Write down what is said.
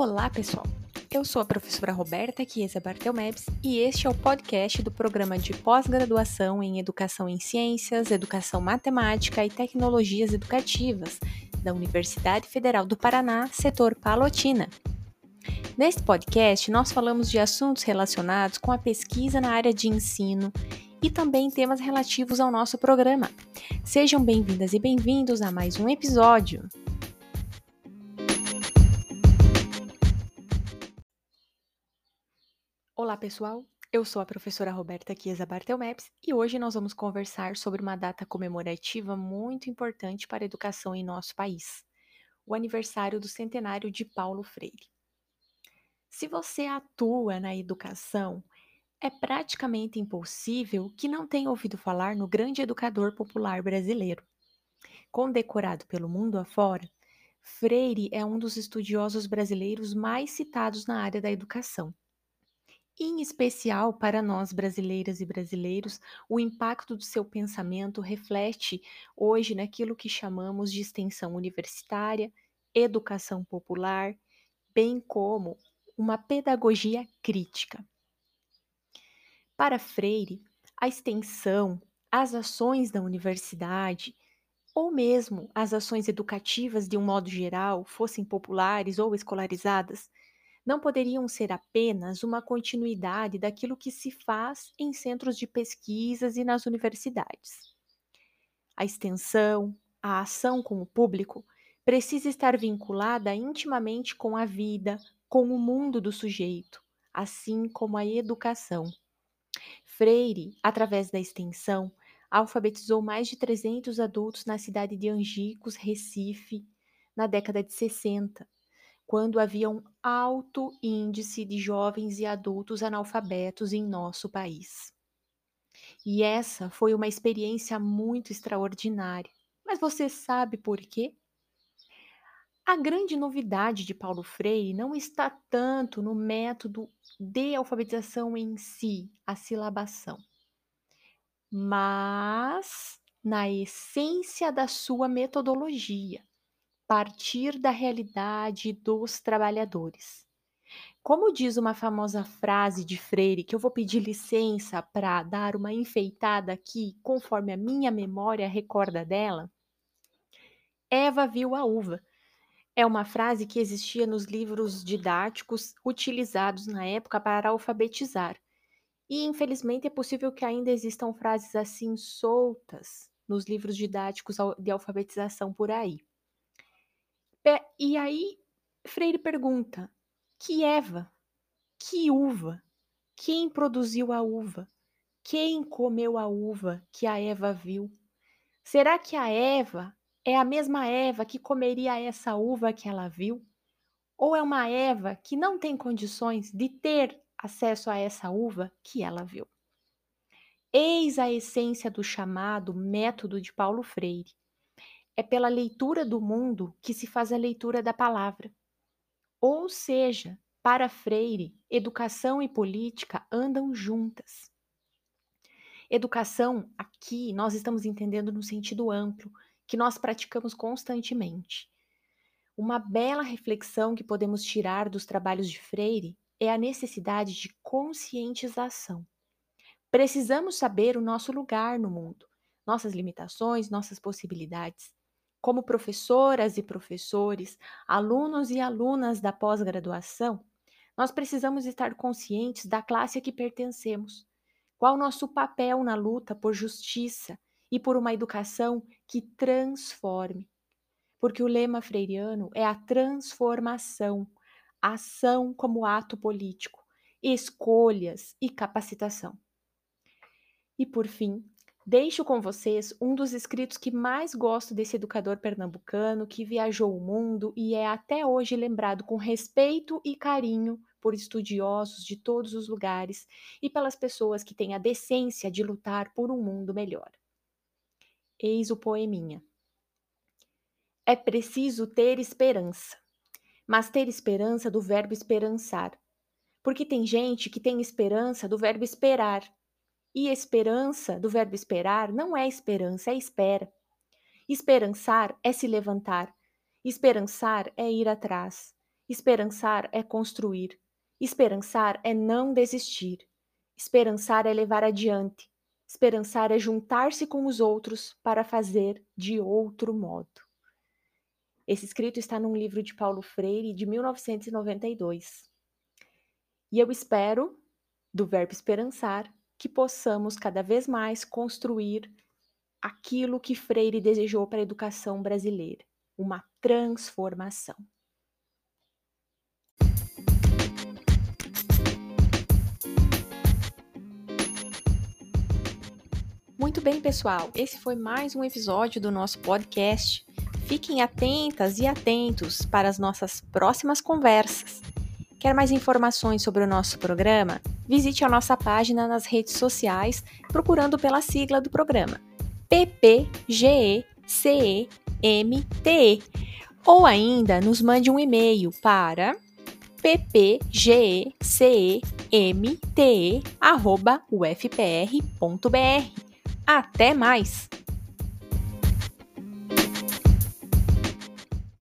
Olá, pessoal! Eu sou a professora Roberta Chiesa Bartelmebs e este é o podcast do programa de pós-graduação em Educação em Ciências, Educação Matemática e Tecnologias Educativas da Universidade Federal do Paraná, setor Palotina. Neste podcast, nós falamos de assuntos relacionados com a pesquisa na área de ensino e também temas relativos ao nosso programa. Sejam bem-vindas e bem-vindos a mais um episódio. Olá, pessoal! Eu sou a professora Roberta Chiesa Bartelmeps e hoje nós vamos conversar sobre uma data comemorativa muito importante para a educação em nosso país, o aniversário do centenário de Paulo Freire. Se você atua na educação, é praticamente impossível que não tenha ouvido falar no grande educador popular brasileiro. Condecorado pelo mundo afora, Freire é um dos estudiosos brasileiros mais citados na área da educação em especial para nós brasileiras e brasileiros, o impacto do seu pensamento reflete hoje naquilo que chamamos de extensão universitária, educação popular, bem como uma pedagogia crítica. Para Freire, a extensão, as ações da universidade, ou mesmo as ações educativas de um modo geral, fossem populares ou escolarizadas, não poderiam ser apenas uma continuidade daquilo que se faz em centros de pesquisas e nas universidades. A extensão, a ação com o público, precisa estar vinculada intimamente com a vida, com o mundo do sujeito, assim como a educação. Freire, através da extensão, alfabetizou mais de 300 adultos na cidade de Angicos, Recife, na década de 60 quando havia um alto índice de jovens e adultos analfabetos em nosso país. E essa foi uma experiência muito extraordinária. Mas você sabe por quê? A grande novidade de Paulo Freire não está tanto no método de alfabetização em si, a silabação, mas na essência da sua metodologia partir da realidade dos trabalhadores. Como diz uma famosa frase de Freire, que eu vou pedir licença para dar uma enfeitada aqui, conforme a minha memória recorda dela. Eva viu a uva. É uma frase que existia nos livros didáticos utilizados na época para alfabetizar. E infelizmente é possível que ainda existam frases assim soltas nos livros didáticos de alfabetização por aí. E aí Freire pergunta: que Eva? Que uva? Quem produziu a uva? Quem comeu a uva que a Eva viu? Será que a Eva é a mesma Eva que comeria essa uva que ela viu? Ou é uma Eva que não tem condições de ter acesso a essa uva que ela viu? Eis a essência do chamado método de Paulo Freire. É pela leitura do mundo que se faz a leitura da palavra. Ou seja, para Freire, educação e política andam juntas. Educação, aqui, nós estamos entendendo no sentido amplo, que nós praticamos constantemente. Uma bela reflexão que podemos tirar dos trabalhos de Freire é a necessidade de conscientização. Precisamos saber o nosso lugar no mundo, nossas limitações, nossas possibilidades. Como professoras e professores, alunos e alunas da pós-graduação, nós precisamos estar conscientes da classe a que pertencemos. Qual o nosso papel na luta por justiça e por uma educação que transforme? Porque o lema freiriano é a transformação, ação como ato político, escolhas e capacitação. E por fim, Deixo com vocês um dos escritos que mais gosto desse educador pernambucano que viajou o mundo e é até hoje lembrado com respeito e carinho por estudiosos de todos os lugares e pelas pessoas que têm a decência de lutar por um mundo melhor. Eis o poeminha. É preciso ter esperança, mas ter esperança do verbo esperançar. Porque tem gente que tem esperança do verbo esperar e esperança, do verbo esperar, não é esperança, é espera. Esperançar é se levantar. Esperançar é ir atrás. Esperançar é construir. Esperançar é não desistir. Esperançar é levar adiante. Esperançar é juntar-se com os outros para fazer de outro modo. Esse escrito está num livro de Paulo Freire de 1992. E eu espero, do verbo esperançar, que possamos cada vez mais construir aquilo que Freire desejou para a educação brasileira, uma transformação. Muito bem, pessoal. Esse foi mais um episódio do nosso podcast. Fiquem atentas e atentos para as nossas próximas conversas. Quer mais informações sobre o nosso programa? Visite a nossa página nas redes sociais procurando pela sigla do programa PPGECEMTE ou ainda nos mande um e-mail para ppgecemte@ufpr.br. Até mais!